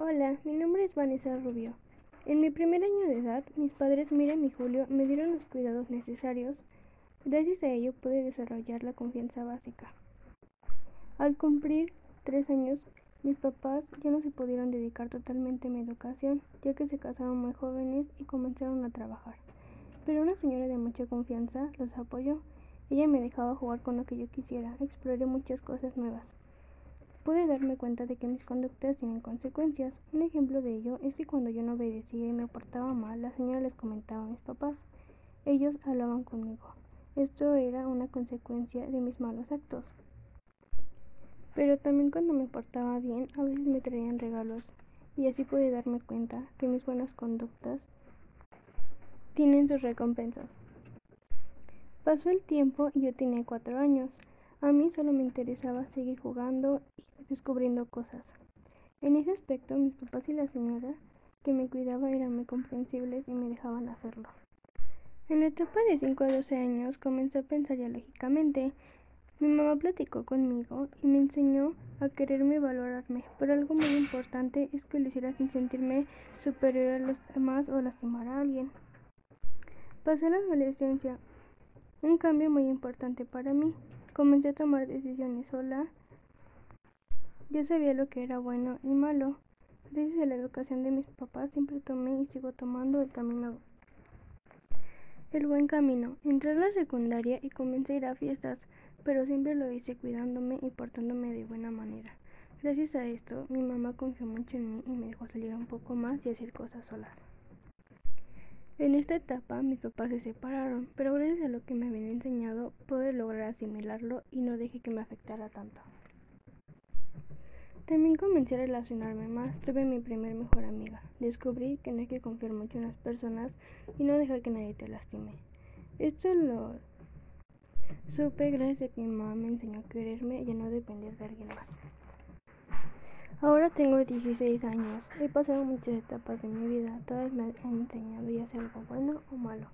Hola, mi nombre es Vanessa Rubio. En mi primer año de edad, mis padres Miriam y Julio me dieron los cuidados necesarios. Gracias a ello pude desarrollar la confianza básica. Al cumplir tres años, mis papás ya no se pudieron dedicar totalmente a mi educación, ya que se casaron muy jóvenes y comenzaron a trabajar. Pero una señora de mucha confianza los apoyó. Ella me dejaba jugar con lo que yo quisiera, exploré muchas cosas nuevas. Pude darme cuenta de que mis conductas tienen consecuencias. Un ejemplo de ello es que cuando yo no obedecía y me portaba mal, la señora les comentaba a mis papás. Ellos hablaban conmigo. Esto era una consecuencia de mis malos actos. Pero también cuando me portaba bien, a veces me traían regalos y así pude darme cuenta que mis buenas conductas tienen sus recompensas. Pasó el tiempo y yo tenía cuatro años. A mí solo me interesaba seguir jugando y descubriendo cosas. En ese aspecto, mis papás y la señora que me cuidaba eran muy comprensibles y me dejaban hacerlo. En la etapa de 5 a 12 años comencé a pensar ya lógicamente. Mi mamá platicó conmigo y me enseñó a quererme y valorarme, pero algo muy importante es que lo hiciera sin sentirme superior a los demás o lastimar a alguien. Pasé la adolescencia, un cambio muy importante para mí. Comencé a tomar decisiones sola. Yo sabía lo que era bueno y malo. Gracias a la educación de mis papás siempre tomé y sigo tomando el camino. El buen camino. Entré a la secundaria y comencé a ir a fiestas, pero siempre lo hice cuidándome y portándome de buena manera. Gracias a esto, mi mamá confió mucho en mí y me dejó salir un poco más y hacer cosas solas. En esta etapa mis papás se separaron, pero gracias a lo que me habían enseñado pude lograr asimilarlo y no dejé que me afectara tanto. También comencé a relacionarme más, tuve mi primer mejor amiga. Descubrí que no hay que confiar mucho en las personas y no dejar que nadie te lastime. Esto lo supe gracias a que mi mamá me enseñó a quererme y a no depender de alguien más. Ahora tengo 16 años. He pasado muchas etapas de mi vida. Todas me han enseñado ya sea algo bueno o malo.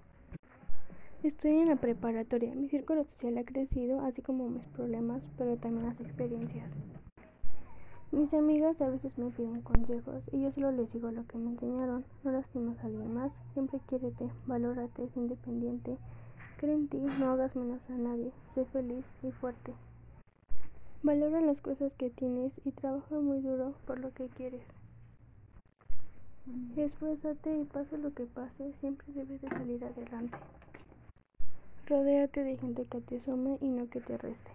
Estoy en la preparatoria. Mi círculo social ha crecido, así como mis problemas, pero también las experiencias. Mis amigas a veces me piden consejos y yo solo les digo lo que me enseñaron. No lastimas a alguien más. Siempre quiérete, valórate, es independiente. Cree en ti, no hagas menos a nadie. Sé feliz y fuerte. Valora las cosas que tienes y trabaja muy duro por lo que quieres. Esfuérzate y pase lo que pase, siempre debes de salir adelante. Rodéate de gente que te sume y no que te reste.